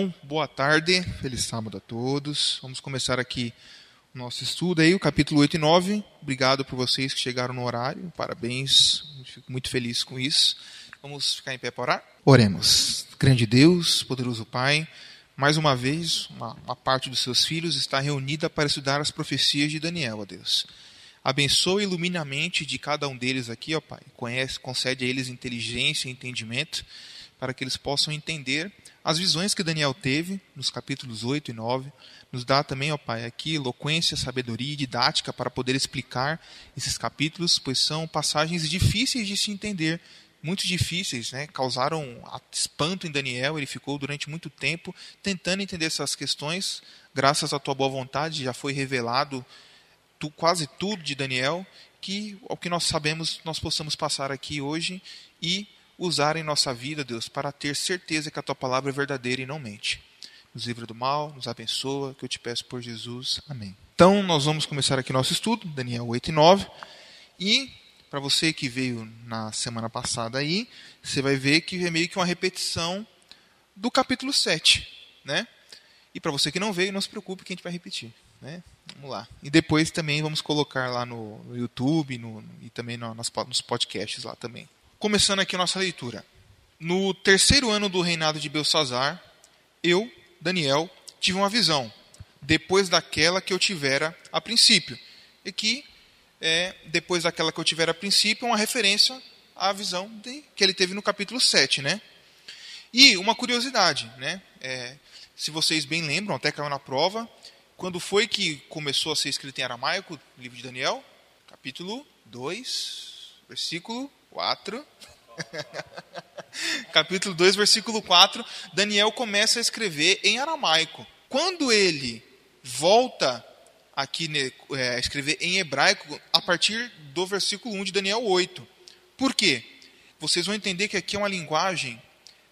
Então, boa tarde, feliz sábado a todos. Vamos começar aqui o nosso estudo aí, o capítulo 8 e 9. Obrigado por vocês que chegaram no horário, parabéns, fico muito feliz com isso. Vamos ficar em pé para orar? Oremos. Grande Deus, poderoso Pai, mais uma vez, uma, uma parte dos seus filhos está reunida para estudar as profecias de Daniel, ó Deus. Abençoe e ilumine a mente de cada um deles aqui, ó Pai. Conhece, concede a eles inteligência e entendimento para que eles possam entender as visões que Daniel teve nos capítulos 8 e 9. Nos dá também, ó Pai, aqui eloquência, sabedoria e didática para poder explicar esses capítulos, pois são passagens difíceis de se entender, muito difíceis, né? causaram espanto em Daniel. Ele ficou durante muito tempo tentando entender essas questões. Graças à tua boa vontade, já foi revelado tu, quase tudo de Daniel, que ao que nós sabemos nós possamos passar aqui hoje e usar em nossa vida, Deus, para ter certeza que a tua palavra é verdadeira e não mente. Nos livra do mal, nos abençoa, que eu te peço por Jesus. Amém. Então, nós vamos começar aqui nosso estudo, Daniel 8 e 9. E, para você que veio na semana passada aí, você vai ver que é meio que uma repetição do capítulo 7, né? E para você que não veio, não se preocupe que a gente vai repetir, né? Vamos lá. E depois também vamos colocar lá no, YouTube no, e também no, nos podcasts lá também. Começando aqui a nossa leitura. No terceiro ano do reinado de Belsazar, eu, Daniel, tive uma visão, depois daquela que eu tivera a princípio. E que, é, depois daquela que eu tivera a princípio, é uma referência à visão de, que ele teve no capítulo 7. Né? E uma curiosidade, né? É, se vocês bem lembram, até caiu na prova, quando foi que começou a ser escrito em aramaico o livro de Daniel? Capítulo 2, versículo 4. Capítulo 2, versículo 4, Daniel começa a escrever em aramaico. Quando ele volta aqui é, a escrever em hebraico, a partir do versículo 1 de Daniel 8. Por quê? Vocês vão entender que aqui é uma linguagem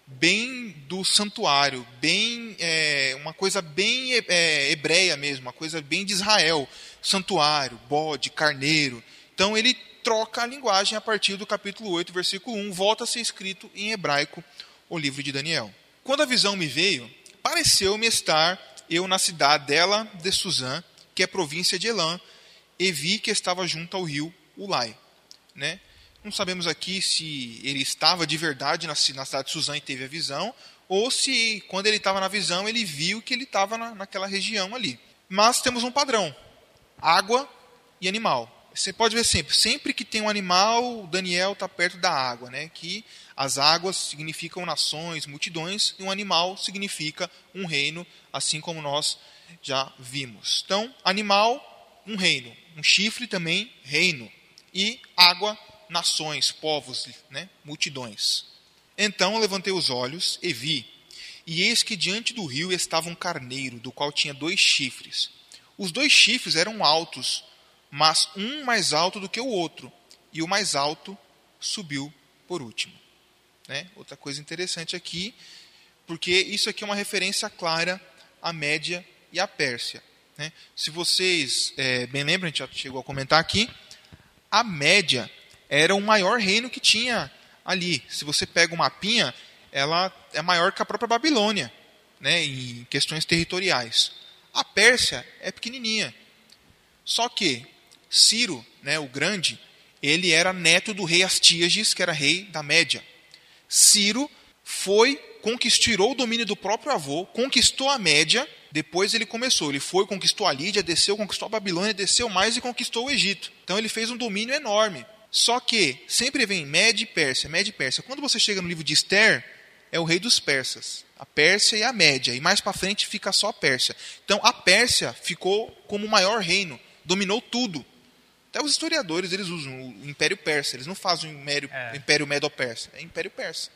bem do santuário, bem é, uma coisa bem é, hebreia mesmo, uma coisa bem de Israel, santuário, bode, carneiro. Então ele troca a linguagem a partir do capítulo 8, versículo 1, volta a ser escrito em hebraico o livro de Daniel. Quando a visão me veio, pareceu-me estar eu na cidade dela de Suzã, que é província de Elã, e vi que estava junto ao rio Ulai. Né? Não sabemos aqui se ele estava de verdade na, cidade de Suzã e teve a visão, ou se quando ele estava na visão ele viu que ele estava na, naquela região ali. Mas temos um padrão: água e animal. Você pode ver sempre, sempre que tem um animal, Daniel está perto da água, né? Que as águas significam nações, multidões, e um animal significa um reino, assim como nós já vimos. Então, animal, um reino, um chifre também, reino, e água, nações, povos, né? multidões. Então levantei os olhos e vi, e eis que diante do rio estava um carneiro, do qual tinha dois chifres. Os dois chifres eram altos, mas um mais alto do que o outro, e o mais alto subiu por último. Né? Outra coisa interessante aqui, porque isso aqui é uma referência clara à Média e à Pérsia. Né? Se vocês é, bem lembram, a gente já chegou a comentar aqui, a Média era o maior reino que tinha ali. Se você pega uma mapinha, ela é maior que a própria Babilônia, né, em questões territoriais. A Pérsia é pequenininha. Só que Ciro, né, o grande, ele era neto do rei Astíages, que era rei da Média. Ciro foi, conquistou o domínio do próprio avô, conquistou a Média, depois ele começou. Ele foi, conquistou a Lídia, desceu, conquistou a Babilônia, desceu mais e conquistou o Egito. Então ele fez um domínio enorme. Só que sempre vem Média e Pérsia, Média e Pérsia. Quando você chega no livro de Esther, é o rei dos persas. A Pérsia e a Média. E mais para frente fica só a Pérsia. Então a Pérsia ficou como o maior reino, dominou tudo. Até os historiadores eles usam o Império Persa. Eles não fazem o Império, é. Império Medo-Persa. É Império Persa.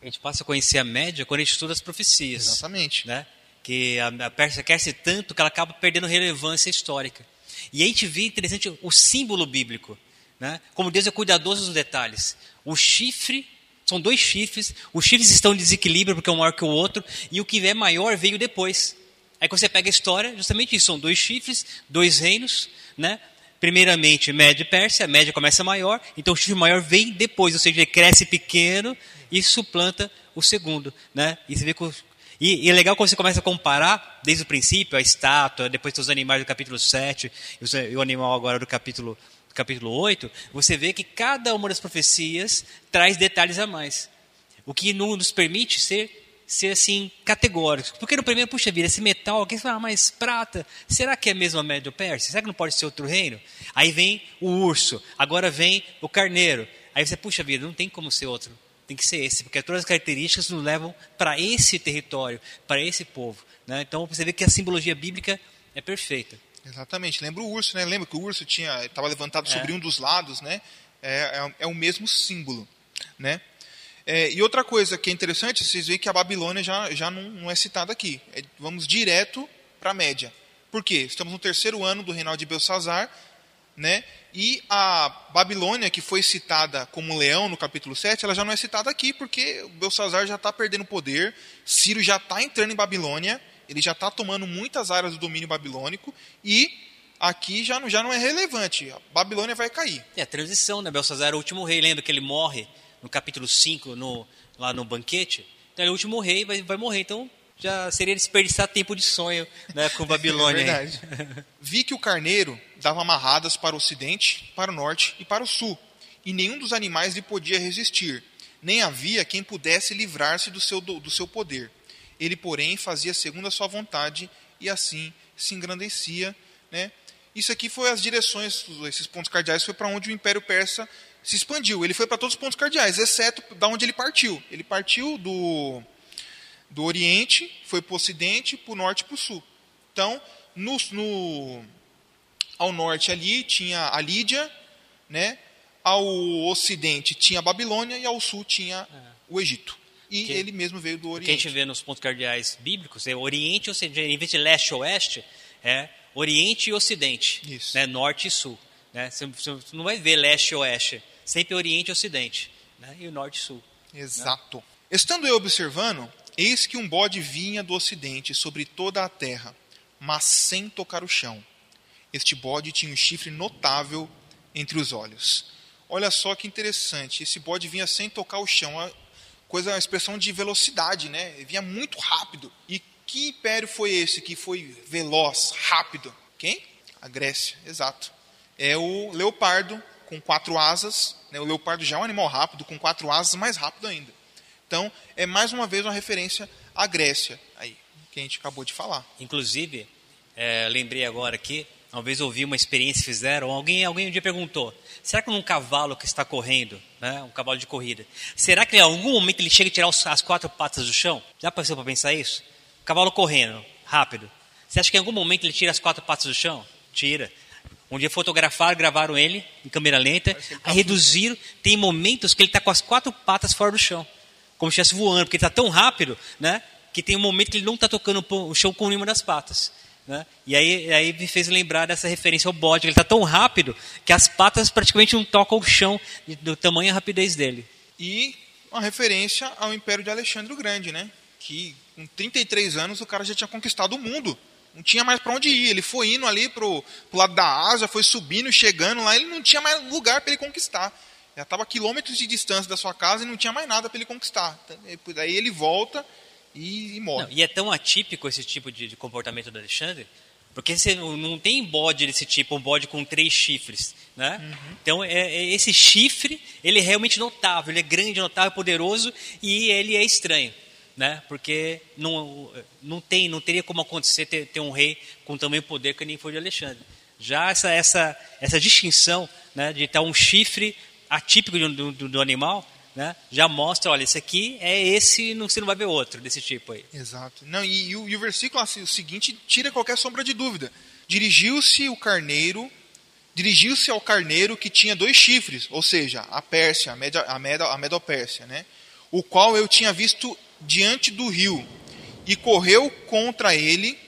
A gente passa a conhecer a Média quando a gente estuda as profecias. Exatamente. Né? Que a, a Pérsia cresce tanto que ela acaba perdendo relevância histórica. E a gente vê interessante o símbolo bíblico. Né? Como Deus é cuidadoso dos detalhes. O chifre, são dois chifres, os chifres estão em desequilíbrio porque um maior que o outro, e o que é maior veio depois. Aí quando você pega a história, justamente isso, são dois chifres, dois reinos, né? Primeiramente, Média e Pérsia, a média começa maior, então o chifre maior vem depois, ou seja, ele cresce pequeno e suplanta o segundo. Né? E você vê que E, e é legal quando você começa a comparar, desde o princípio, a estátua, depois os animais do capítulo 7, e o animal agora do capítulo, do capítulo 8, você vê que cada uma das profecias traz detalhes a mais. O que nos permite ser ser assim categóricos. Porque no primeiro, puxa vida, esse metal, alguém fala, ah, mas prata, será que é mesmo a Médio Pérsia? Será que não pode ser outro reino? Aí vem o urso, agora vem o carneiro. Aí você, puxa vida, não tem como ser outro. Tem que ser esse, porque todas as características nos levam para esse território, para esse povo. Né? Então você vê que a simbologia bíblica é perfeita. Exatamente. Lembra o urso, né? Lembra que o urso tinha estava levantado sobre é. um dos lados, né? É, é, é, o mesmo símbolo, né? É, e outra coisa que é interessante, vocês veem que a Babilônia já, já não, não é citada aqui. É, vamos direto para a média. Por quê? Estamos no terceiro ano do reinado de Belsazar, né? E a Babilônia, que foi citada como leão no capítulo 7, ela já não é citada aqui, porque Belsazar já está perdendo poder, Ciro já está entrando em Babilônia, ele já está tomando muitas áreas do domínio babilônico, e aqui já não, já não é relevante. A Babilônia vai cair. É a transição, né? Belsazar é o último rei, lembra que ele morre no capítulo 5, no, lá no banquete, então ele é o último rei, vai, vai morrer. Então já seria desperdiçar tempo de sonho né, com Babilônia. é verdade. Vi que o carneiro dava amarradas para o ocidente, para o norte e para o sul, e nenhum dos animais lhe podia resistir, nem havia quem pudesse livrar-se do seu, do, do seu poder. Ele, porém, fazia segundo a sua vontade e assim se engrandecia. Né? Isso aqui foi as direções, esses pontos cardeais, foi para onde o Império Persa se expandiu. Ele foi para todos os pontos cardeais, exceto da onde ele partiu. Ele partiu do, do Oriente, foi para o Ocidente, para o Norte e para o Sul. Então, no, no, ao norte ali tinha a Lídia, né? ao ocidente tinha a Babilônia e ao sul tinha é. o Egito. E que, ele mesmo veio do Oriente. O que a gente vê nos pontos cardeais bíblicos é Oriente, ou seja, em vez de leste ou oeste, é Oriente e Ocidente, Isso. Né? norte e sul. Né? Você, você não vai ver leste ou oeste sempre Oriente e Ocidente, né? e o Norte e Sul. Exato. Né? Estando eu observando, eis que um bode vinha do Ocidente sobre toda a terra, mas sem tocar o chão. Este bode tinha um chifre notável entre os olhos. Olha só que interessante, esse bode vinha sem tocar o chão, uma coisa, uma expressão de velocidade, né? Ele vinha muito rápido. E que império foi esse que foi veloz, rápido? Quem? A Grécia, exato. É o leopardo com quatro asas. Né? O leopardo já é um animal rápido, com quatro asas, mais rápido ainda. Então, é mais uma vez uma referência à Grécia, aí, que a gente acabou de falar. Inclusive, é, lembrei agora aqui, uma vez ouvi uma experiência que fizeram, alguém, alguém um dia perguntou, será que um cavalo que está correndo, né, um cavalo de corrida, será que em algum momento ele chega a tirar as quatro patas do chão? Já passou para pensar isso? Cavalo correndo, rápido. Você acha que em algum momento ele tira as quatro patas do chão? Tira. Um dia fotografaram, gravaram ele em câmera lenta, tá aí reduziram. Tem momentos que ele está com as quatro patas fora do chão, como se estivesse voando, porque ele está tão rápido, né? Que tem um momento que ele não está tocando o chão com nenhuma das patas. Né? E aí, aí me fez lembrar dessa referência ao bode. Ele está tão rápido que as patas praticamente não tocam o chão do tamanho e rapidez dele. E uma referência ao Império de Alexandre o Grande, né? Que com 33 anos o cara já tinha conquistado o mundo não tinha mais para onde ir. Ele foi indo ali para o lado da Ásia, foi subindo, chegando lá, ele não tinha mais lugar para ele conquistar. Já estava a quilômetros de distância da sua casa e não tinha mais nada para ele conquistar. Daí ele volta e, e morre. Não, e é tão atípico esse tipo de, de comportamento do Alexandre, porque você não tem bode desse tipo, um bode com três chifres. Né? Uhum. Então, é, é, esse chifre, ele é realmente notável, ele é grande, notável, poderoso e ele é estranho né? Porque não, não tem, não teria como acontecer ter, ter um rei com tamanho poder que nem foi de Alexandre. Já essa essa essa distinção, né, de estar um chifre atípico do, do, do animal, né, já mostra, olha, esse aqui é esse, não você não vai ver outro desse tipo aí. Exato. Não, e, e, o, e o versículo assim, o seguinte tira qualquer sombra de dúvida. Dirigiu-se o carneiro dirigiu-se ao carneiro que tinha dois chifres, ou seja, a Pérsia, a, Medo, a, a Medopérsia, né? o qual eu tinha visto diante do rio e correu contra ele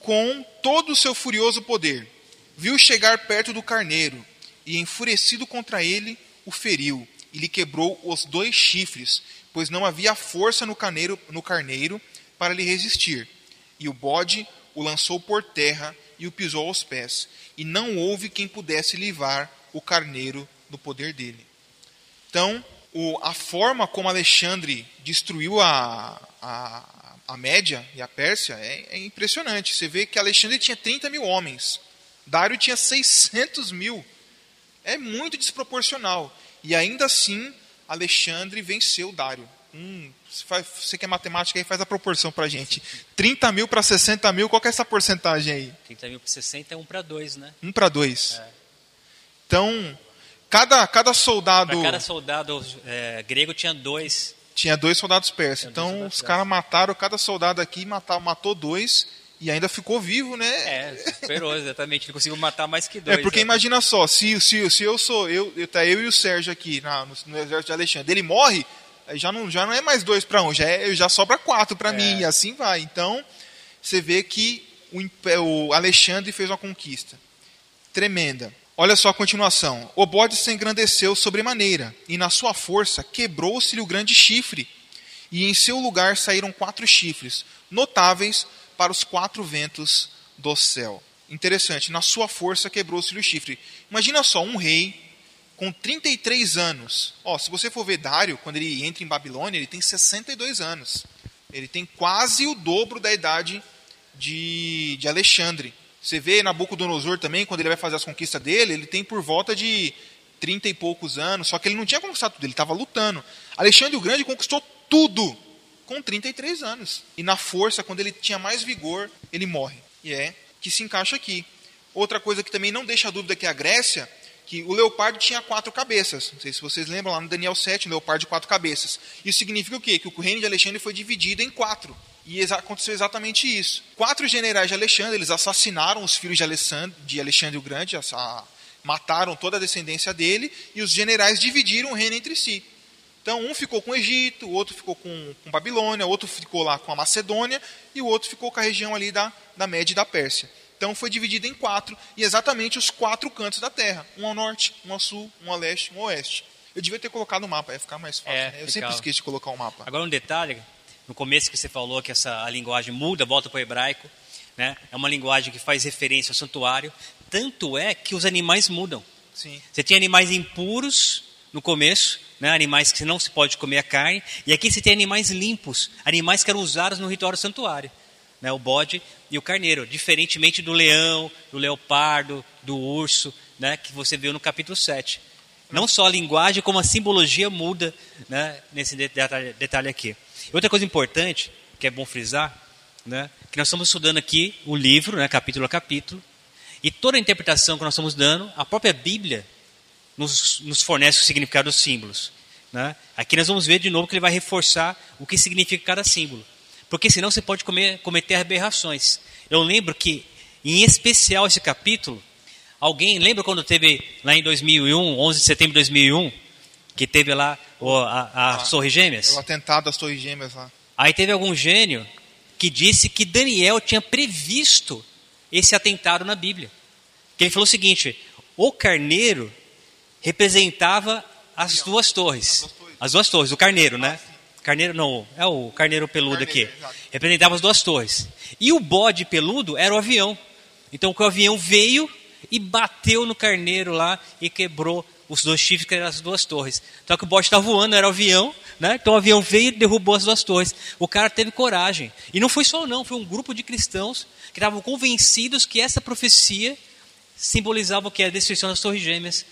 com todo o seu furioso poder. Viu chegar perto do carneiro e, enfurecido contra ele, o feriu e lhe quebrou os dois chifres, pois não havia força no carneiro, no carneiro para lhe resistir. E o bode o lançou por terra e o pisou aos pés, e não houve quem pudesse livrar o carneiro do poder dele. Então, o, a forma como Alexandre destruiu a, a, a Média e a Pérsia é, é, impressionante. Você vê que Alexandre tinha 30 mil homens, Dário tinha 600 mil. É muito desproporcional. E ainda assim, Alexandre venceu Dário. Hum, você que é matemática aí, faz a proporção para gente. 30 mil para 60 mil, qual é essa porcentagem aí? 30 mil para 60 é 1 para 2, né? 1 para 2. É. Então, cada, cada soldado. Pra cada soldado é, grego tinha dois. Tinha dois soldados persas. Então, soldados os caras mataram cada soldado aqui, matou, matou dois e ainda ficou vivo, né? É, superou, exatamente. Ele conseguiu matar mais que dois. É porque né? imagina só, se, se, se eu sou, eu, eu, tá eu e o Sérgio aqui na, no, no, exército de Alexandre, ele morre, já não, já não é mais dois para um, já, é, já sobra quatro para é. mim, e assim vai. Então, você vê que o, o Alexandre fez uma conquista tremenda. Olha só a continuação. O bode se engrandeceu sobremaneira, e na sua força quebrou-se-lhe o grande chifre, e em seu lugar saíram quatro chifres, notáveis para os quatro ventos do céu. Interessante, na sua força quebrou-se-lhe o chifre. Imagina só, um rei com 33 anos. Ó, se você for ver Dário, quando ele entra em Babilônia, ele tem 62 anos. Ele tem quase o dobro da idade de, de Alexandre. Você vê Nabucodonosor também, quando ele vai fazer as conquistas dele, ele tem por volta de 30 e poucos anos, só que ele não tinha conquistado tudo, ele estava lutando. Alexandre o Grande conquistou tudo com 33 anos. E na força, quando ele tinha mais vigor, ele morre. E é que se encaixa aqui. Outra coisa que também não deixa dúvida que a Grécia, que o leopardo tinha quatro cabeças. Não sei se vocês lembram lá no Daniel 7, o leopardo de quatro cabeças. Isso significa o quê? Que o reino de Alexandre foi dividido em quatro. E aconteceu exatamente isso. Quatro generais de Alexandre, eles assassinaram os filhos de Alexandre, de Alexandre o Grande, mataram toda a descendência dele, e os generais dividiram o reino entre si. Então, um ficou com o Egito, o outro ficou com, com Babilônia, o outro ficou lá com a Macedônia, e o outro ficou com a região ali da, da Média e da Pérsia. Então, foi dividido em quatro, e exatamente os quatro cantos da terra: um ao norte, um ao sul, um ao leste, um ao oeste. Eu devia ter colocado o mapa, ia ficar mais fácil. É, né? Eu sempre esqueço de colocar o mapa. Agora, um detalhe no começo que você falou que essa a linguagem muda, volta para o hebraico, né? É uma linguagem que faz referência ao santuário. Tanto é que os animais mudam. Sim. Você tem animais impuros no começo, né? animais que não se pode comer a carne, e aqui você tem animais limpos, animais que eram usados no ritual do santuário. Né? O bode e o carneiro, diferentemente do leão, do leopardo, do urso, né? que você viu no capítulo 7. Não só a linguagem, como a simbologia muda né? nesse detalhe, aqui. Outra coisa importante, que é bom frisar, né, que nós estamos estudando aqui o livro, né, capítulo a capítulo, e toda a interpretação que nós estamos dando, a própria Bíblia nos, nos fornece o significado dos símbolos. Né? Aqui nós vamos ver de novo que ele vai reforçar o que significa cada símbolo. Porque senão você pode comer, cometer aberrações. Eu lembro que, em especial esse capítulo, alguém, lembra quando teve lá em 2001, 11 de setembro de 2001, que teve lá o, a, a ah, Torre Gêmeas. O atentado das Torres Gêmeas lá. Aí teve algum gênio que disse que Daniel tinha previsto esse atentado na Bíblia. Que ele falou o seguinte: o carneiro representava as duas torres. As duas torres, as duas torres o carneiro, né? Ah, carneiro não, é o carneiro peludo carneiro, aqui. Exato. Representava as duas torres. E o bode peludo era o avião. Então o avião veio e bateu no carneiro lá e quebrou os dois chifres que eram as duas torres. Só que o bote estava voando, era o avião, né? Então o avião veio e derrubou as duas torres. O cara teve coragem. E não foi só não, foi um grupo de cristãos que estavam convencidos que essa profecia simbolizava o que é a destruição das torres gêmeas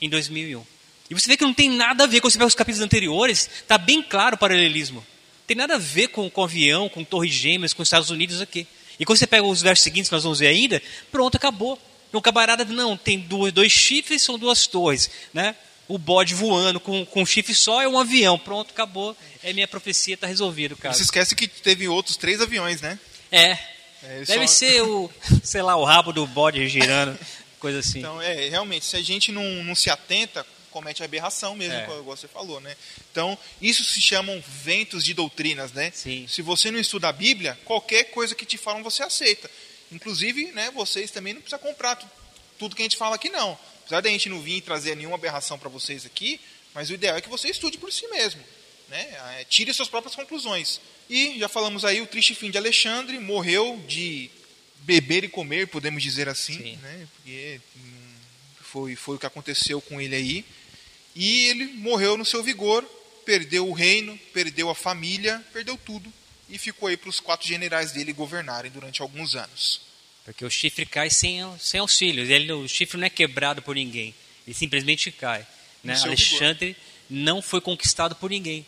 em 2001. E você vê que não tem nada a ver, quando você pega os capítulos anteriores, está bem claro o paralelismo. Não tem nada a ver com, com avião, com torres gêmeas, com os Estados Unidos aqui. E quando você pega os versos seguintes, que nós vamos ver ainda, pronto, acabou. No camarada, não, tem dois, dois chifres, são duas torres, né? O bode voando com, com um chifre só é um avião. Pronto, acabou. É minha profecia, está resolvido, cara. Você esquece que teve outros três aviões, né? É. é Deve só... ser o, sei lá, o rabo do bode girando, coisa assim. Então, é, realmente, se a gente não, não se atenta, comete aberração mesmo, é. como você falou, né? Então, isso se chamam ventos de doutrinas, né? Sim. Se você não estuda a Bíblia, qualquer coisa que te falam você aceita. Inclusive, né, vocês também não precisam comprar tudo que a gente fala aqui, não. Apesar de a gente não vir trazer nenhuma aberração para vocês aqui, mas o ideal é que você estude por si mesmo. Né? É, tire suas próprias conclusões. E já falamos aí o triste fim de Alexandre, morreu de beber e comer, podemos dizer assim, né? porque hum, foi, foi o que aconteceu com ele aí. E ele morreu no seu vigor, perdeu o reino, perdeu a família, perdeu tudo. E ficou aí para os quatro generais dele governarem durante alguns anos. Porque o chifre cai sem, sem auxílio. Ele, o chifre não é quebrado por ninguém. Ele simplesmente cai. Né? Alexandre vigor. não foi conquistado por ninguém.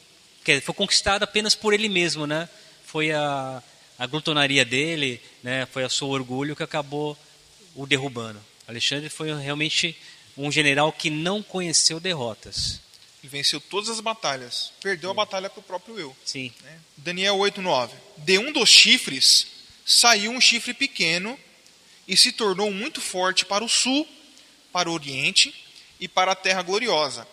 Foi conquistado apenas por ele mesmo. Né? Foi a, a glutonaria dele, né? foi o seu orgulho que acabou o derrubando. Alexandre foi realmente um general que não conheceu derrotas. Ele venceu todas as batalhas. Perdeu Sim. a batalha para o próprio eu. Sim. Né? Daniel 8,9. De um dos chifres saiu um chifre pequeno e se tornou muito forte para o sul, para o oriente e para a terra gloriosa.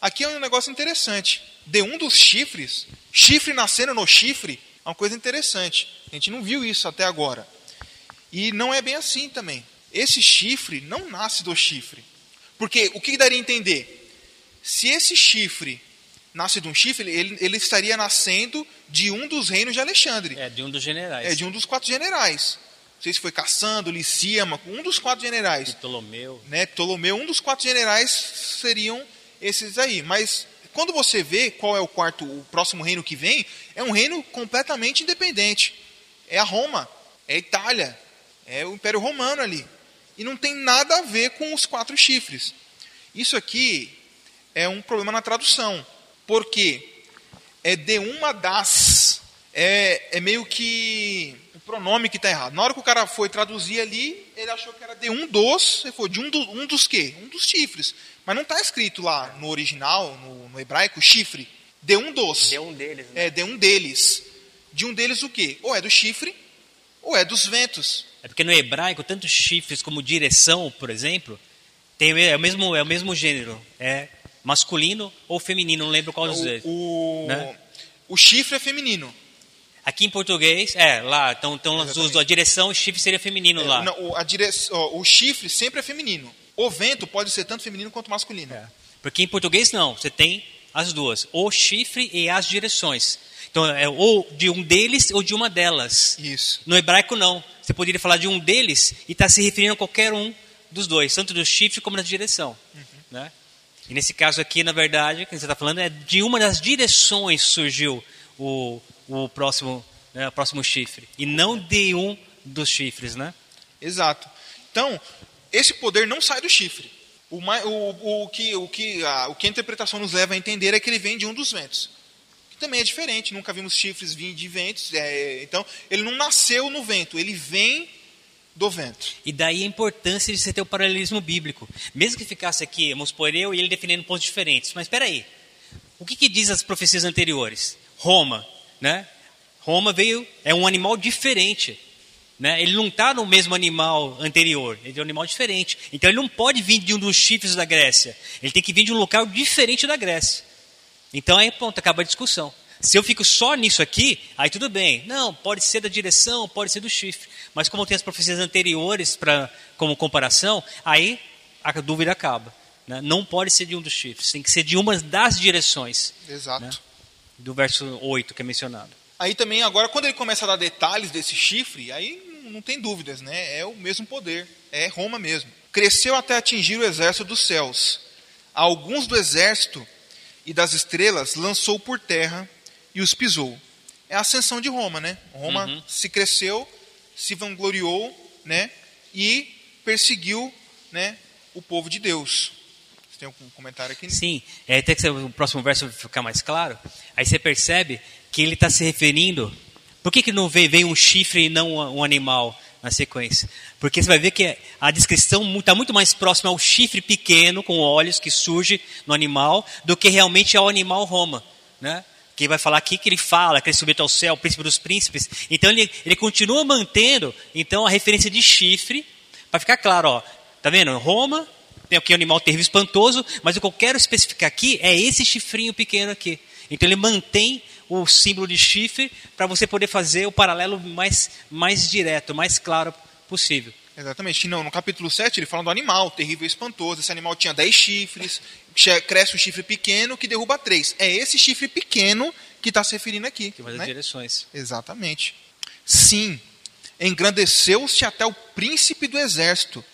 Aqui é um negócio interessante. De um dos chifres, chifre nascendo no chifre, é uma coisa interessante. A gente não viu isso até agora. E não é bem assim também. Esse chifre não nasce do chifre. Porque o que daria a entender? Se esse chifre nasce de um chifre, ele, ele estaria nascendo de um dos reinos de Alexandre. É, de um dos generais. É, de um dos quatro generais sei se foi Caçando, Licímaco, um dos quatro generais. Ptolomeu. Né, Ptolomeu, um dos quatro generais seriam esses aí. Mas quando você vê qual é o quarto, o próximo reino que vem, é um reino completamente independente. É a Roma, é a Itália, é o Império Romano ali. E não tem nada a ver com os quatro chifres. Isso aqui é um problema na tradução. Porque é de uma das. É, é meio que pronome que está errado. Na hora que o cara foi traduzir ali, ele achou que era de um dos, ele foi de um, do, um dos quê? Um dos chifres. Mas não está escrito lá no original, no, no, hebraico, chifre. De um dos. De um deles. Né? É, de um deles. De um deles o quê? Ou é do chifre, ou é dos ventos. É porque no hebraico, tanto chifres como direção, por exemplo, tem, é, o mesmo, é o mesmo gênero. É masculino ou feminino, não lembro qual dos dois. O, né? o chifre é feminino. Aqui em português, é, lá, então, então a direção, o chifre seria feminino é, lá. Não, a direção, o chifre sempre é feminino. O vento pode ser tanto feminino quanto masculino. É. Porque em português não, você tem as duas, o chifre e as direções. Então é ou de um deles ou de uma delas. Isso. No hebraico não. Você poderia falar de um deles e estar tá se referindo a qualquer um dos dois, tanto do chifre como da direção. Uhum. Né? E nesse caso aqui, na verdade, o que você está falando é de uma das direções surgiu o, o próximo, né, o próximo chifre. E não de um dos chifres, né? Exato. Então, esse poder não sai do chifre. O, o, o, que, o, que, a, o que a interpretação nos leva a entender é que ele vem de um dos ventos. Que também é diferente, nunca vimos chifres vir de ventos. É, então, ele não nasceu no vento, ele vem do vento. E daí a importância de você ter o paralelismo bíblico. Mesmo que ficasse aqui, vamos por eu e ele definindo pontos diferentes. Mas espera aí. O que, que diz as profecias anteriores? Roma, né? Roma veio, é um animal diferente. Né? Ele não está no mesmo animal anterior, ele é um animal diferente. Então ele não pode vir de um dos chifres da Grécia. Ele tem que vir de um local diferente da Grécia. Então aí, ponto, acaba a discussão. Se eu fico só nisso aqui, aí tudo bem. Não, pode ser da direção, pode ser do chifre. Mas como tem as profecias anteriores pra, como comparação, aí a dúvida acaba. Né? Não pode ser de um dos chifres, tem que ser de uma das direções. Exato. Né? do verso 8 que é mencionado. Aí também, agora, quando ele começa a dar detalhes desse chifre, aí não tem dúvidas, né? É o mesmo poder, é Roma mesmo. Cresceu até atingir o exército dos céus. Alguns do exército e das estrelas lançou por terra e os pisou. É a ascensão de Roma, né? Roma uhum. se cresceu, se vangloriou, né? E perseguiu, né? O povo de Deus. Você tem algum comentário aqui? Sim, é, até que o próximo verso ficar mais claro. Aí você percebe que ele está se referindo. Por que, que não veio, veio um chifre e não um animal na sequência? Porque você vai ver que a descrição está muito mais próxima ao chifre pequeno com olhos que surge no animal do que realmente ao animal Roma, né? Que vai falar aqui que ele fala, que ele subiu ao céu, o príncipe dos príncipes. Então ele, ele continua mantendo então a referência de chifre, para ficar claro, ó, tá vendo? Roma, tem aqui um animal terrível espantoso, mas o que eu quero especificar aqui é esse chifrinho pequeno aqui. Então ele mantém o símbolo de chifre para você poder fazer o paralelo mais, mais direto, mais claro possível. Exatamente. Não, no capítulo 7 ele fala do animal, terrível e espantoso. Esse animal tinha 10 chifres, cresce um chifre pequeno que derruba três. É esse chifre pequeno que está se referindo aqui. Que vai né? direções. Exatamente. Sim, engrandeceu-se até o príncipe do exército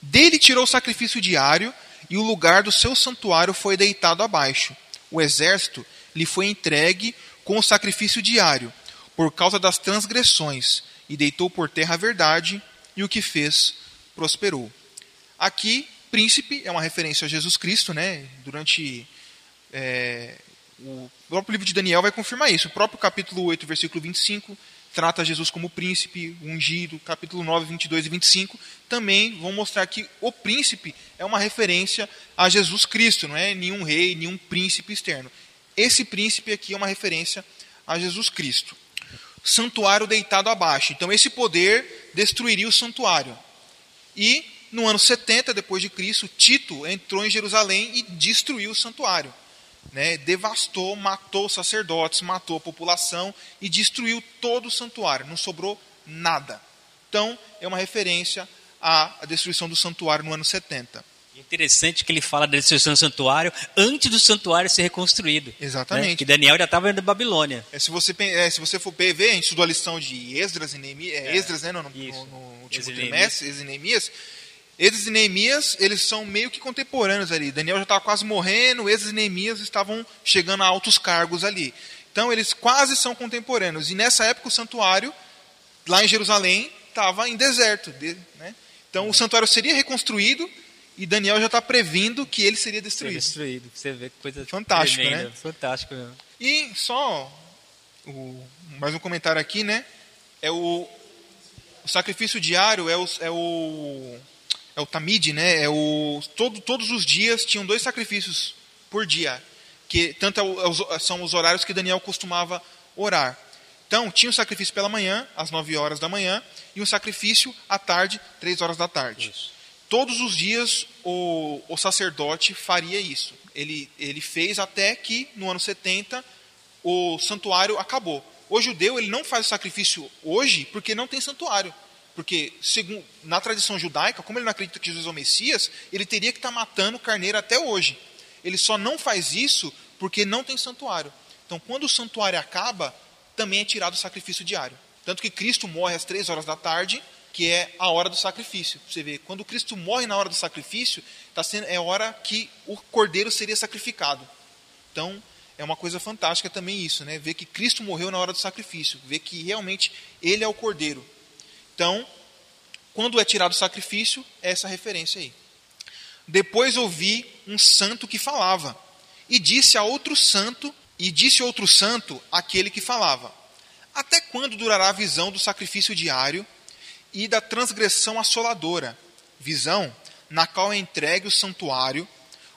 dele tirou o sacrifício diário e o lugar do seu santuário foi deitado abaixo. O exército lhe foi entregue com o sacrifício diário. por causa das transgressões, e deitou por terra a verdade, e o que fez prosperou. Aqui, príncipe é uma referência a Jesus Cristo, né? Durante é, o próprio livro de Daniel vai confirmar isso. O próprio capítulo 8, versículo 25, trata Jesus como príncipe, ungido. Capítulo 9, 22 e 25 também vão mostrar que o príncipe é uma referência a Jesus Cristo, não é nenhum rei, nenhum príncipe externo. Esse príncipe aqui é uma referência a Jesus Cristo. Santuário deitado abaixo. Então esse poder destruiria o santuário. E no ano 70 depois de Cristo, Tito entrou em Jerusalém e destruiu o santuário né, devastou, matou sacerdotes, matou a população e destruiu todo o santuário, não sobrou nada. Então, é uma referência à destruição do santuário no ano 70. Interessante que ele fala da destruição do santuário antes do santuário ser reconstruído. Né? Exatamente. Né? Que Daniel já estava na Babilônia. É, se, você, é, se você for ver, a gente estudou a lição de Esdras e Neemias, é, é, Esdras, né, no, no, no último trimestre, Esdras e Neemias, Esdras e Neemias, eles são meio que contemporâneos ali. Daniel já estava quase morrendo, Esdras e Neemias estavam chegando a altos cargos ali. Então, eles quase são contemporâneos. E nessa época, o santuário, lá em Jerusalém, estava em deserto. Né? Então, o santuário seria reconstruído e Daniel já está previndo que ele seria destruído. Seria destruído. Você vê que coisa Fantástico, tremenda. né? Fantástico mesmo. E só o, mais um comentário aqui, né? É o, o sacrifício diário é o, é o é o Tamid, né? É o, todo, todos os dias tinham dois sacrifícios por dia, que tanto é são os horários que Daniel costumava orar. Então, tinha um sacrifício pela manhã, às 9 horas da manhã, e um sacrifício à tarde, 3 horas da tarde. Isso. Todos os dias o, o sacerdote faria isso. Ele, ele fez até que, no ano 70, o santuário acabou. O judeu ele não faz o sacrifício hoje porque não tem santuário. Porque, segundo, na tradição judaica, como ele não acredita que Jesus é o Messias, ele teria que estar tá matando carneiro até hoje. Ele só não faz isso porque não tem santuário. Então, quando o santuário acaba, também é tirado o sacrifício diário. Tanto que Cristo morre às três horas da tarde, que é a hora do sacrifício. Você vê, quando Cristo morre na hora do sacrifício, tá sendo, é a hora que o cordeiro seria sacrificado. Então, é uma coisa fantástica também isso, né? Ver que Cristo morreu na hora do sacrifício, ver que realmente Ele é o cordeiro. Então, quando é tirado o sacrifício, é essa referência aí. Depois ouvi um santo que falava, e disse a outro santo, e disse outro santo aquele que falava: Até quando durará a visão do sacrifício diário e da transgressão assoladora? Visão na qual é entregue o santuário,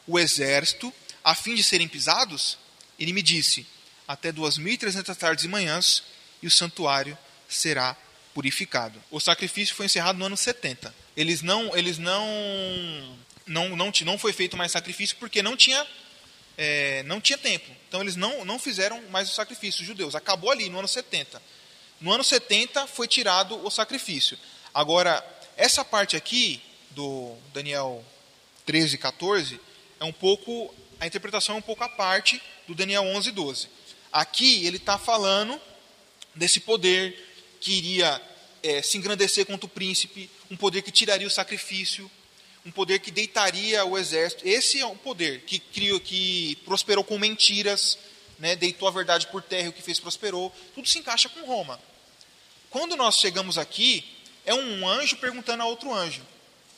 o exército, a fim de serem pisados? Ele me disse: Até duas mil e trezentas tardes e manhãs, e o santuário será purificado. O sacrifício foi encerrado no ano 70. Eles não, eles não, não, não, não foi feito mais sacrifício porque não tinha, é, não tinha tempo. Então eles não, não fizeram mais o sacrifício, os judeus. Acabou ali no ano 70. No ano 70 foi tirado o sacrifício. Agora, essa parte aqui do Daniel 13 e 14 é um pouco, a interpretação é um pouco a parte do Daniel 11 e 12. Aqui ele está falando desse poder que iria é, se engrandecer contra o príncipe, um poder que tiraria o sacrifício, um poder que deitaria o exército. Esse é um poder que criou, que prosperou com mentiras, né, deitou a verdade por terra e o que fez prosperou. Tudo se encaixa com Roma. Quando nós chegamos aqui, é um anjo perguntando a outro anjo: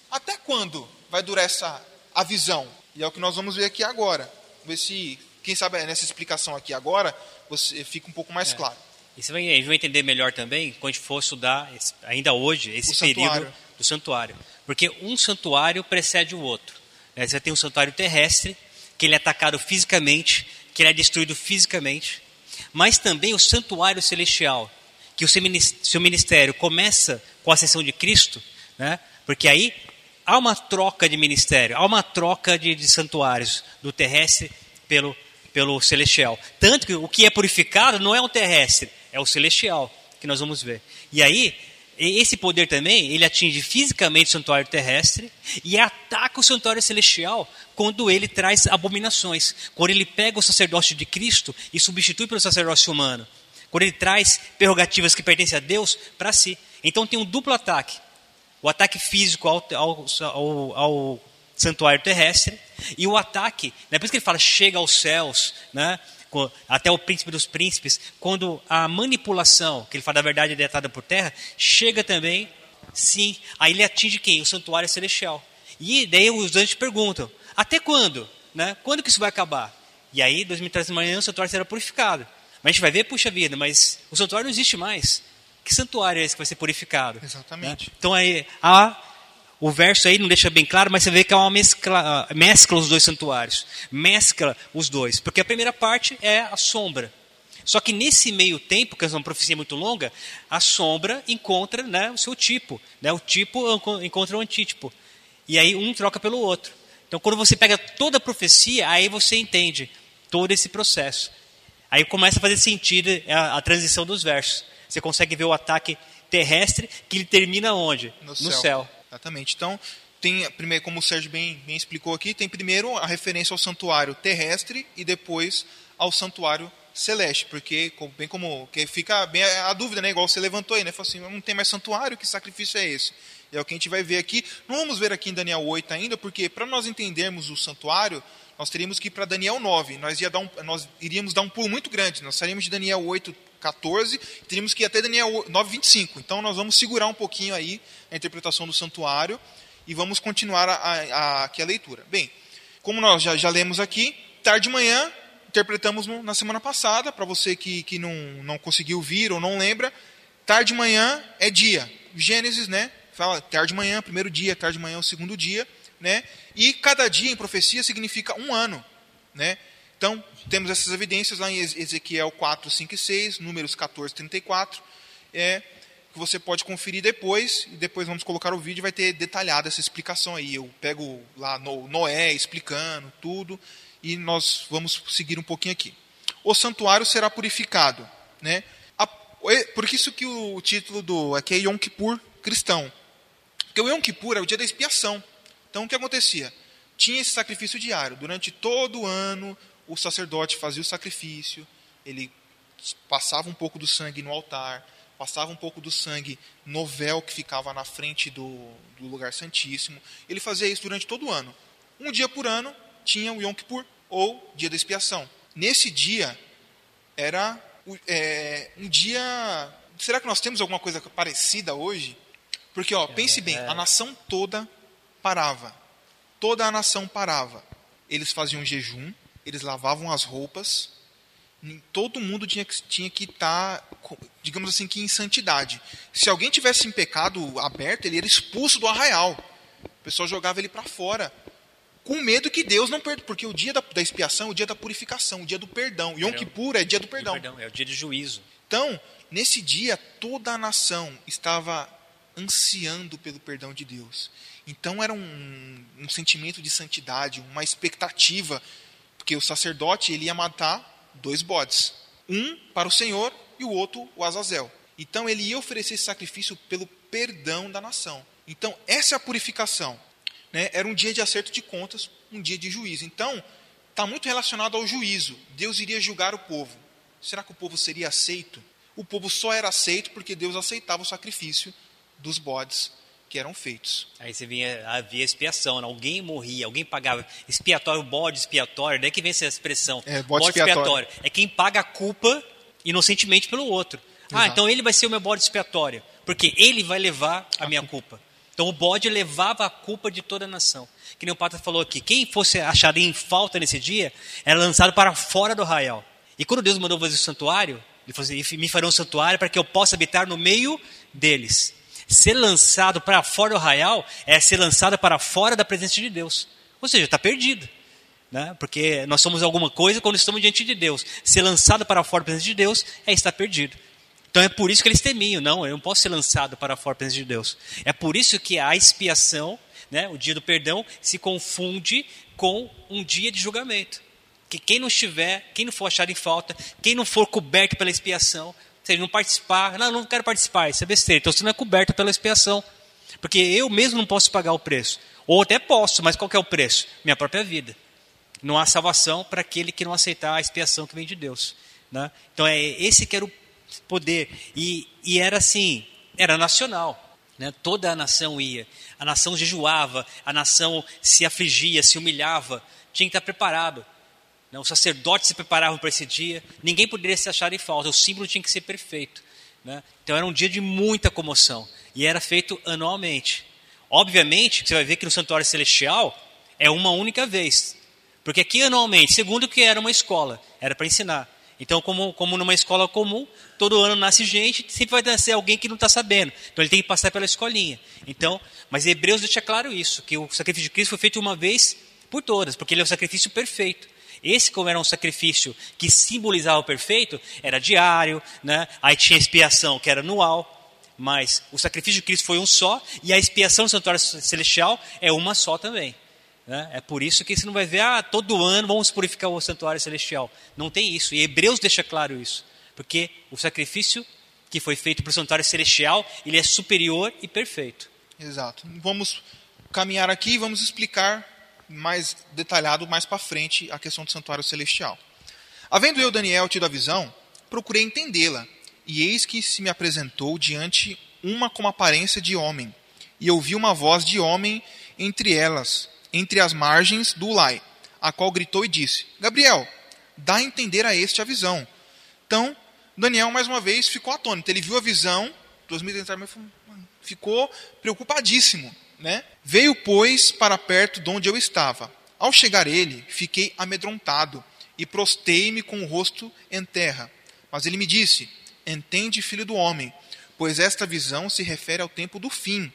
até quando vai durar essa a visão? E é o que nós vamos ver aqui agora. Ver se, quem sabe nessa explicação aqui agora, você fica um pouco mais é. claro. E você vai, a gente vai entender melhor também quando a gente for estudar, esse, ainda hoje, esse o período santuário. do santuário. Porque um santuário precede o outro. Né? Você tem um santuário terrestre, que ele é atacado fisicamente, que ele é destruído fisicamente. Mas também o santuário celestial, que o seu ministério começa com a ascensão de Cristo, né? porque aí há uma troca de ministério, há uma troca de, de santuários do terrestre pelo, pelo celestial. Tanto que o que é purificado não é o terrestre, é o celestial, que nós vamos ver. E aí, esse poder também, ele atinge fisicamente o santuário terrestre e ataca o santuário celestial quando ele traz abominações. Quando ele pega o sacerdócio de Cristo e substitui pelo sacerdócio humano. Quando ele traz prerrogativas que pertencem a Deus para si. Então tem um duplo ataque. O ataque físico ao, ao, ao, ao santuário terrestre e o ataque, né, por isso que ele fala chega aos céus, né, até o príncipe dos príncipes, quando a manipulação, que ele fala da verdade detada por terra, chega também, sim, aí ele atinge quem? O santuário celestial. E daí os anjos perguntam, até quando? Né? Quando que isso vai acabar? E aí, 2013 de manhã, o santuário será purificado. Mas a gente vai ver, puxa vida, mas o santuário não existe mais. Que santuário é esse que vai ser purificado? Exatamente. Né? Então aí, há, o verso aí não deixa bem claro, mas você vê que há uma mescla, mescla os dois santuários. Mescla os dois. Porque a primeira parte é a sombra. Só que nesse meio tempo, que é uma profecia muito longa, a sombra encontra né, o seu tipo. Né? O tipo encontra o antítipo. E aí um troca pelo outro. Então quando você pega toda a profecia, aí você entende todo esse processo. Aí começa a fazer sentido a, a transição dos versos. Você consegue ver o ataque terrestre que ele termina onde? No, no céu. céu. Exatamente. Então, tem primeiro, como o Sérgio bem, bem explicou aqui, tem primeiro a referência ao santuário terrestre e depois ao santuário celeste, porque bem como que fica bem a dúvida, né, igual você levantou aí, né, falou assim, não tem mais santuário, que sacrifício é esse? E é o que a gente vai ver aqui. Não vamos ver aqui em Daniel 8 ainda, porque para nós entendermos o santuário, nós teríamos que ir para Daniel 9. Nós, ia dar um, nós iríamos dar um pulo muito grande. Nós sairíamos de Daniel 8, 14, teríamos que ir até Daniel 9, 25. Então nós vamos segurar um pouquinho aí a interpretação do santuário e vamos continuar a, a, a, aqui a leitura. Bem, como nós já, já lemos aqui, tarde de manhã, interpretamos no, na semana passada, para você que, que não, não conseguiu vir ou não lembra, tarde de manhã é dia. Gênesis, né? Fala tarde de manhã, primeiro dia, tarde de manhã, o segundo dia né? E cada dia em profecia significa um ano, né? Então, temos essas evidências lá em Ezequiel 4, 5 e 6, números 14, 34, é, que você pode conferir depois, e depois vamos colocar o vídeo, vai ter detalhada essa explicação aí. Eu pego lá no Noé explicando tudo, e nós vamos seguir um pouquinho aqui. O santuário será purificado, né? Por isso que o título do aqui é Yom Kippur cristão. Porque o Yom Kippur é o dia da expiação. Então o que acontecia? Tinha esse sacrifício diário. Durante todo o ano, o sacerdote fazia o sacrifício, ele passava um pouco do sangue no altar, passava um pouco do sangue no véu que ficava na frente do, do lugar santíssimo. Ele fazia isso durante todo o ano. Um dia por ano tinha o Yom Kippur, ou dia da expiação. Nesse dia, era é, um dia. Será que nós temos alguma coisa parecida hoje? Porque, ó, pense bem, a nação toda parava. Toda a nação parava. Eles faziam jejum, eles lavavam as roupas, todo mundo tinha que, tinha que estar, tá, digamos assim, que em santidade. Se alguém tivesse em pecado aberto, ele era expulso do arraial. O pessoal jogava ele para fora, com medo que Deus não perdoe, porque o dia da, da, expiação é o dia da purificação, o dia do perdão. Yom Kippur é dia do perdão. perdão. É o dia de juízo. Então, nesse dia, toda a nação estava ansiando pelo perdão de Deus. Então era um, um sentimento de santidade, uma expectativa, porque o sacerdote ele ia matar dois bodes, um para o Senhor e o outro o Azazel. Então ele ia oferecer esse sacrifício pelo perdão da nação. Então essa é a purificação. Né? Era um dia de acerto de contas, um dia de juízo. Então está muito relacionado ao juízo. Deus iria julgar o povo. Será que o povo seria aceito? O povo só era aceito porque Deus aceitava o sacrifício dos bodes que eram feitos. Aí você vinha, havia expiação, né? alguém morria, alguém pagava. Expiatório, bode expiatório, daí que vem essa expressão. É, bode, bode expiatório. expiatório. É quem paga a culpa inocentemente pelo outro. Ah, Exato. Ah, então ele vai ser o meu bode expiatório, porque ele vai levar a, a minha culpa. culpa. Então o bode levava a culpa de toda a nação. Que nem o Pata falou aqui, quem fosse achado em falta nesse dia, era lançado para fora do arraial. E quando Deus mandou fazer o santuário, ele falou assim, me farão um santuário para que eu possa habitar no meio deles. Ser lançado para fora do arraial é ser lançado para fora da presença de Deus. Ou seja, está perdido. Né? Porque nós somos alguma coisa quando estamos diante de Deus. Ser lançado para fora da presença de Deus é estar perdido. Então é por isso que eles temiam. Não, eu não posso ser lançado para fora da presença de Deus. É por isso que a expiação, né, o dia do perdão, se confunde com um dia de julgamento. Que quem não estiver, quem não for achado em falta, quem não for coberto pela expiação, se ele não participar, não, não quero participar, isso é besteira. Então você não é coberto pela expiação. Porque eu mesmo não posso pagar o preço. Ou até posso, mas qual é o preço? Minha própria vida. Não há salvação para aquele que não aceitar a expiação que vem de Deus. Né? Então é esse que era o poder. E, e era assim, era nacional. Né? Toda a nação ia. A nação jejuava, a nação se afligia, se humilhava. Tinha que estar preparado. Né? Os sacerdotes se preparavam para esse dia. Ninguém poderia se achar em falta. O símbolo tinha que ser perfeito. Né? Então era um dia de muita comoção. E era feito anualmente. Obviamente, você vai ver que no santuário celestial é uma única vez. Porque aqui anualmente, segundo que era uma escola, era para ensinar. Então, como, como numa escola comum, todo ano nasce gente, sempre vai nascer alguém que não está sabendo. Então ele tem que passar pela escolinha. Então, mas Hebreus deixa claro isso, que o sacrifício de Cristo foi feito uma vez por todas, porque ele é o sacrifício perfeito. Esse, como era um sacrifício que simbolizava o perfeito, era diário, né? aí tinha expiação, que era anual, mas o sacrifício de Cristo foi um só, e a expiação do santuário celestial é uma só também. Né? É por isso que você não vai ver, ah, todo ano vamos purificar o santuário celestial. Não tem isso, e Hebreus deixa claro isso, porque o sacrifício que foi feito para o santuário celestial, ele é superior e perfeito. Exato. Vamos caminhar aqui e vamos explicar mais detalhado mais para frente a questão do santuário celestial. Havendo eu, Daniel, tido a visão, procurei entendê-la, e eis que se me apresentou diante uma com aparência de homem, e ouvi uma voz de homem entre elas, entre as margens do Ulai, a qual gritou e disse: Gabriel, dá a entender a este a visão. Então, Daniel, mais uma vez, ficou atônito. Ele viu a visão, ficou preocupadíssimo. Né? Veio, pois, para perto de onde eu estava. Ao chegar ele, fiquei amedrontado e prostei-me com o rosto em terra. Mas ele me disse: Entende, filho do homem, pois esta visão se refere ao tempo do fim.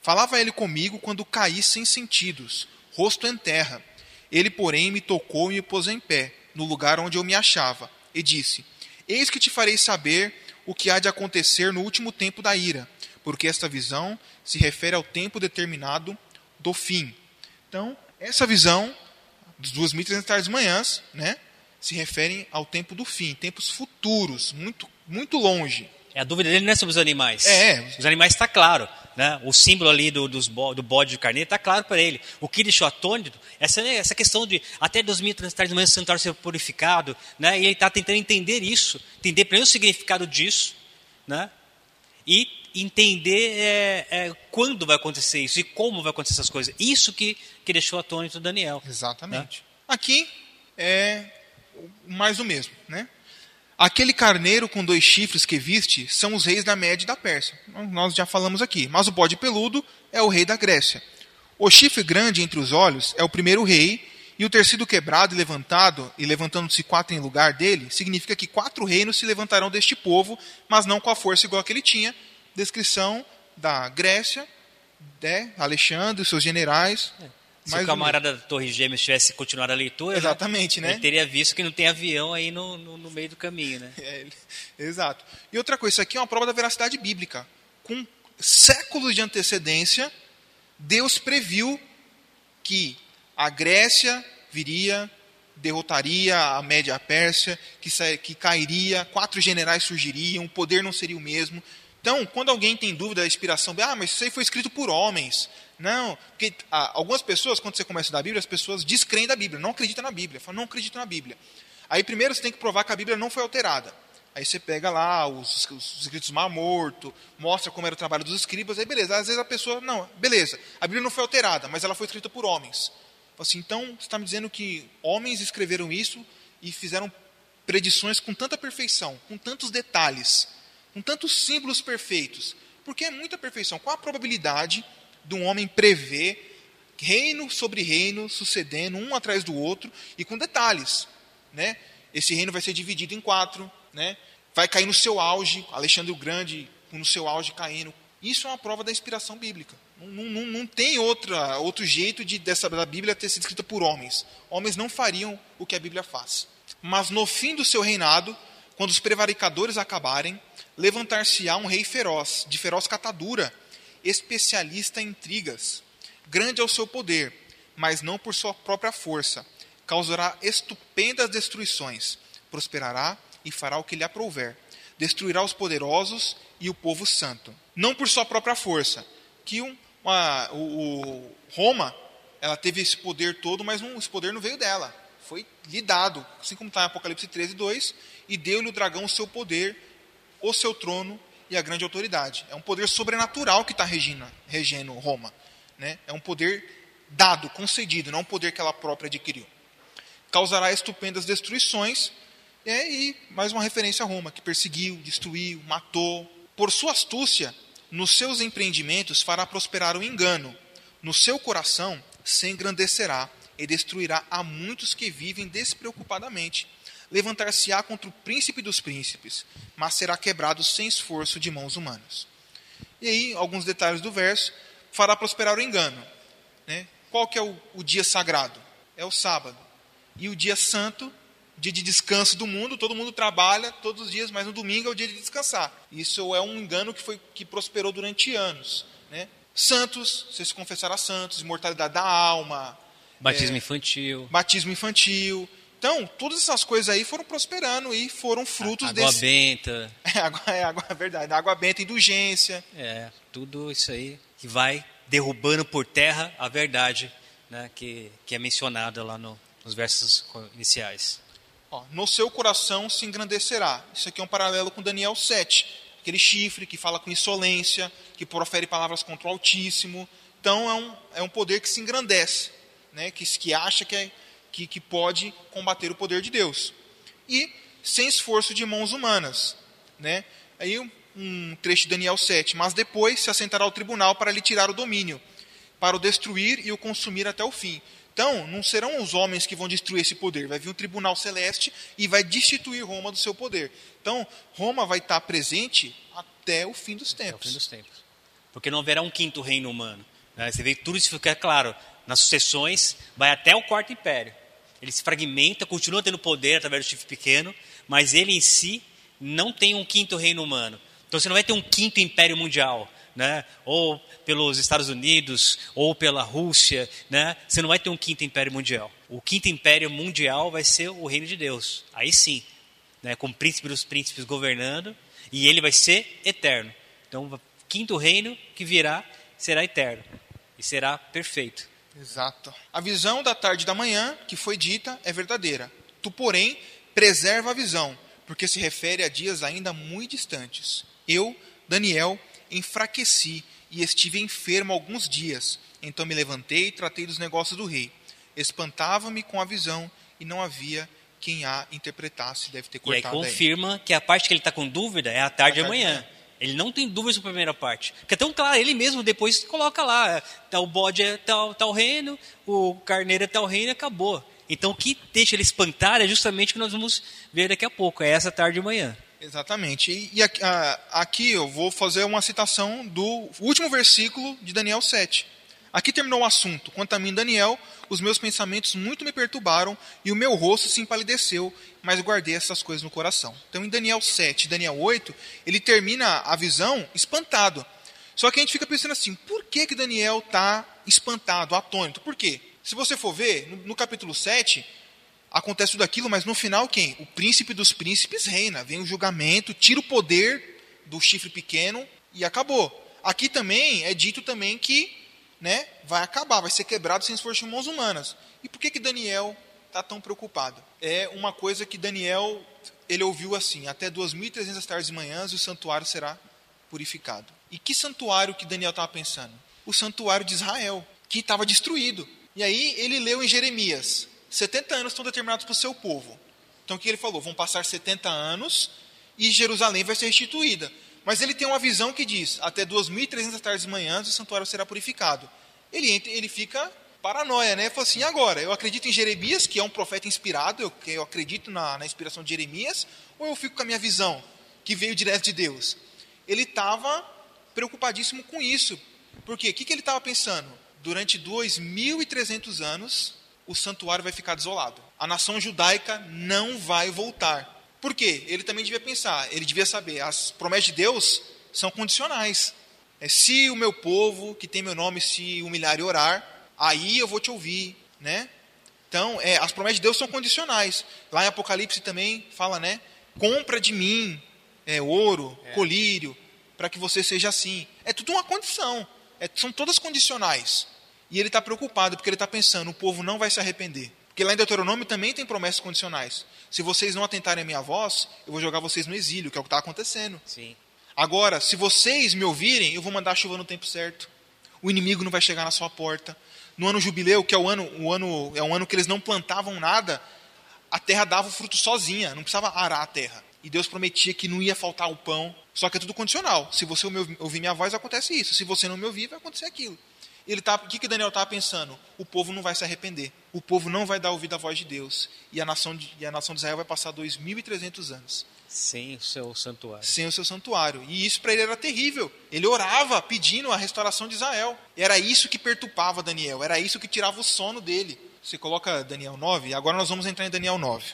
Falava ele comigo quando caí sem sentidos, rosto em terra. Ele, porém, me tocou e me pôs em pé, no lugar onde eu me achava, e disse: Eis que te farei saber o que há de acontecer no último tempo da ira porque esta visão se refere ao tempo determinado do fim. Então, essa visão dos 2.300 tardes manhãs, né, se referem ao tempo do fim, tempos futuros, muito, muito longe. É, a dúvida dele não é sobre os animais. É. Os animais está claro. Né? O símbolo ali do, dos, do bode de carneiro está claro para ele. O que deixou atônito, essa, essa questão de até 2.300 tardes manhãs o santuário ser purificado, né? e ele está tentando entender isso, entender pelo o significado disso, né? e entender é, é, quando vai acontecer isso e como vai acontecer essas coisas. Isso que, que deixou atônito Daniel. Exatamente. Né? Aqui é mais o mesmo, né? Aquele carneiro com dois chifres que viste são os reis da Média e da Pérsia. Nós já falamos aqui. Mas o bode peludo é o rei da Grécia. O chifre grande entre os olhos é o primeiro rei, e o ter sido quebrado e levantado, e levantando-se quatro em lugar dele, significa que quatro reinos se levantarão deste povo, mas não com a força igual que ele tinha, descrição da Grécia, né, Alexandre, seus generais. É. Se o camarada da Torre Gêmeas tivesse continuado a leitura, né, Exatamente, né? ele teria visto que não tem avião aí no, no, no meio do caminho. Né? É, exato. E outra coisa, isso aqui é uma prova da veracidade bíblica. Com séculos de antecedência, Deus previu que a Grécia viria, derrotaria a Média Pérsia, que, que cairia, quatro generais surgiriam, o poder não seria o mesmo. Então, quando alguém tem dúvida da inspiração, ah, mas isso aí foi escrito por homens. Não, porque ah, algumas pessoas, quando você começa a estudar a Bíblia, as pessoas descreem da Bíblia, não acreditam na Bíblia, falam, não acredito na Bíblia. Aí primeiro você tem que provar que a Bíblia não foi alterada. Aí você pega lá os, os escritos Mar Morto, mostra como era o trabalho dos escribas, aí beleza. Às vezes a pessoa, não, beleza, a Bíblia não foi alterada, mas ela foi escrita por homens. Assim, então, você está me dizendo que homens escreveram isso e fizeram predições com tanta perfeição, com tantos detalhes, com tantos símbolos perfeitos, porque é muita perfeição. Qual a probabilidade de um homem prever reino sobre reino sucedendo um atrás do outro e com detalhes, né? Esse reino vai ser dividido em quatro, né? Vai cair no seu auge, Alexandre o Grande no seu auge caindo. Isso é uma prova da inspiração bíblica. Não, não, não tem outra, outro jeito de dessa da Bíblia ter sido escrita por homens. Homens não fariam o que a Bíblia faz. Mas no fim do seu reinado, quando os prevaricadores acabarem, levantar-se-á um rei feroz, de feroz catadura, especialista em intrigas. Grande é o seu poder, mas não por sua própria força. Causará estupendas destruições, prosperará e fará o que lhe aprouver. Destruirá os poderosos e o povo santo. Não por sua própria força, que um, uma, o, o, Roma ela teve esse poder todo, mas não, esse poder não veio dela. Foi lhe dado, assim como está em Apocalipse 13, 2, e deu-lhe o dragão o seu poder o seu trono e a grande autoridade. É um poder sobrenatural que está regendo, Roma. Né? É um poder dado, concedido, não um poder que ela própria adquiriu. causará estupendas destruições. É, e mais uma referência a Roma, que perseguiu, destruiu, matou. Por sua astúcia, nos seus empreendimentos fará prosperar o engano. No seu coração se engrandecerá e destruirá a muitos que vivem despreocupadamente. Levantar-se-á contra o príncipe dos príncipes, mas será quebrado sem esforço de mãos humanas. E aí, alguns detalhes do verso. Fará prosperar o engano. Né? Qual que é o, o dia sagrado? É o sábado. E o dia santo, dia de descanso do mundo, todo mundo trabalha todos os dias, mas no domingo é o dia de descansar. Isso é um engano que, foi, que prosperou durante anos. Né? Santos, você se confessará santos, imortalidade da alma. Batismo é, infantil. Batismo infantil. Então, todas essas coisas aí foram prosperando e foram frutos água desse. Benta. É, água benta. É, água, é verdade. Água benta, indulgência. É, tudo isso aí que vai derrubando por terra a verdade né, que, que é mencionada lá no, nos versos iniciais. Ó, no seu coração se engrandecerá. Isso aqui é um paralelo com Daniel 7. Aquele chifre que fala com insolência, que profere palavras contra o Altíssimo. Então é um, é um poder que se engrandece, né, que, que acha que, é, que, que pode combater o poder de Deus. E sem esforço de mãos humanas. Né? Aí um trecho de Daniel 7. Mas depois se assentará ao tribunal para lhe tirar o domínio, para o destruir e o consumir até o fim. Então, não serão os homens que vão destruir esse poder, vai vir um tribunal celeste e vai destituir Roma do seu poder. Então, Roma vai estar presente até o fim dos tempos. Até o fim dos tempos. Porque não haverá um quinto reino humano. Né? Você vê tudo isso fica claro. Nas sucessões, vai até o quarto império. Ele se fragmenta, continua tendo poder através do chifre pequeno, mas ele em si não tem um quinto reino humano. Então você não vai ter um quinto império mundial né? ou pelos Estados Unidos, ou pela Rússia, né? você não vai ter um quinto império mundial. O quinto império mundial vai ser o reino de Deus. Aí sim, né? com o príncipe dos príncipes governando, e ele vai ser eterno. Então, o quinto reino que virá será eterno e será perfeito. Exato. A visão da tarde e da manhã que foi dita é verdadeira. Tu, porém, preserva a visão, porque se refere a dias ainda muito distantes. Eu, Daniel, enfraqueci e estive enfermo alguns dias. Então me levantei e tratei dos negócios do rei. Espantava-me com a visão e não havia quem a interpretasse. Deve ter cortado. E aí confirma aí. que a parte que ele está com dúvida é a tarde e amanhã. Ele não tem dúvidas sobre a primeira parte. Porque é tão claro, ele mesmo depois coloca lá, tá, o bode é tal, tal reino, o carneiro é tal reino e acabou. Então o que deixa ele espantar é justamente o que nós vamos ver daqui a pouco, é essa tarde e amanhã. Exatamente. E, e aqui, aqui, eu vou fazer uma citação do último versículo de Daniel 7. Aqui terminou o assunto. Quanto a mim, Daniel, os meus pensamentos muito me perturbaram e o meu rosto se empalideceu, mas guardei essas coisas no coração. Então, em Daniel 7 e Daniel 8, ele termina a visão espantado. Só que a gente fica pensando assim: por que, que Daniel está espantado, atônito? Por quê? Se você for ver, no, no capítulo 7, acontece tudo aquilo, mas no final quem? O príncipe dos príncipes reina. Vem o julgamento, tira o poder do chifre pequeno e acabou. Aqui também é dito também que né, vai acabar, vai ser quebrado sem esforço de mãos humanas. E por que, que Daniel está tão preocupado? É uma coisa que Daniel ele ouviu assim: até 2.300 tardes e manhãs o santuário será purificado. E que santuário que Daniel estava pensando? O santuário de Israel, que estava destruído. E aí ele leu em Jeremias: 70 anos estão determinados para o seu povo. Então o que ele falou? Vão passar 70 anos e Jerusalém vai ser restituída. Mas ele tem uma visão que diz: até 2.300 tardes e manhãs o santuário será purificado. Ele, entra, ele fica paranoia, né? Fala assim: agora, eu acredito em Jeremias, que é um profeta inspirado, eu, eu acredito na, na inspiração de Jeremias, ou eu fico com a minha visão, que veio direto de Deus? Ele estava preocupadíssimo com isso. Por quê? O que, que ele estava pensando? Durante 2.300 anos, o santuário vai ficar desolado. A nação judaica não vai voltar. Por quê? Ele também devia pensar, ele devia saber, as promessas de Deus são condicionais. É, se o meu povo, que tem meu nome, se humilhar e orar, aí eu vou te ouvir, né? Então, é, as promessas de Deus são condicionais. Lá em Apocalipse também fala, né? Compra de mim é, ouro, é. colírio, para que você seja assim. É tudo uma condição. É, são todas condicionais. E ele está preocupado, porque ele está pensando: o povo não vai se arrepender. Porque lá em Deuteronômio também tem promessas condicionais. Se vocês não atentarem a minha voz, eu vou jogar vocês no exílio, que é o que está acontecendo. Sim. Agora, se vocês me ouvirem, eu vou mandar a chuva no tempo certo. O inimigo não vai chegar na sua porta. No ano jubileu, que é o ano, o ano, é um ano que eles não plantavam nada, a terra dava o fruto sozinha, não precisava arar a terra. E Deus prometia que não ia faltar o pão. Só que é tudo condicional. Se você ouvir minha voz, acontece isso. Se você não me ouvir, vai acontecer aquilo. Ele tá, o que, que Daniel estava pensando? O povo não vai se arrepender. O povo não vai dar ouvido à voz de Deus. E a nação de, e a nação de Israel vai passar 2.300 anos. Sem o seu santuário. Sem o seu santuário. E isso para ele era terrível. Ele orava pedindo a restauração de Israel. Era isso que perturbava Daniel. Era isso que tirava o sono dele. Você coloca Daniel 9, agora nós vamos entrar em Daniel 9.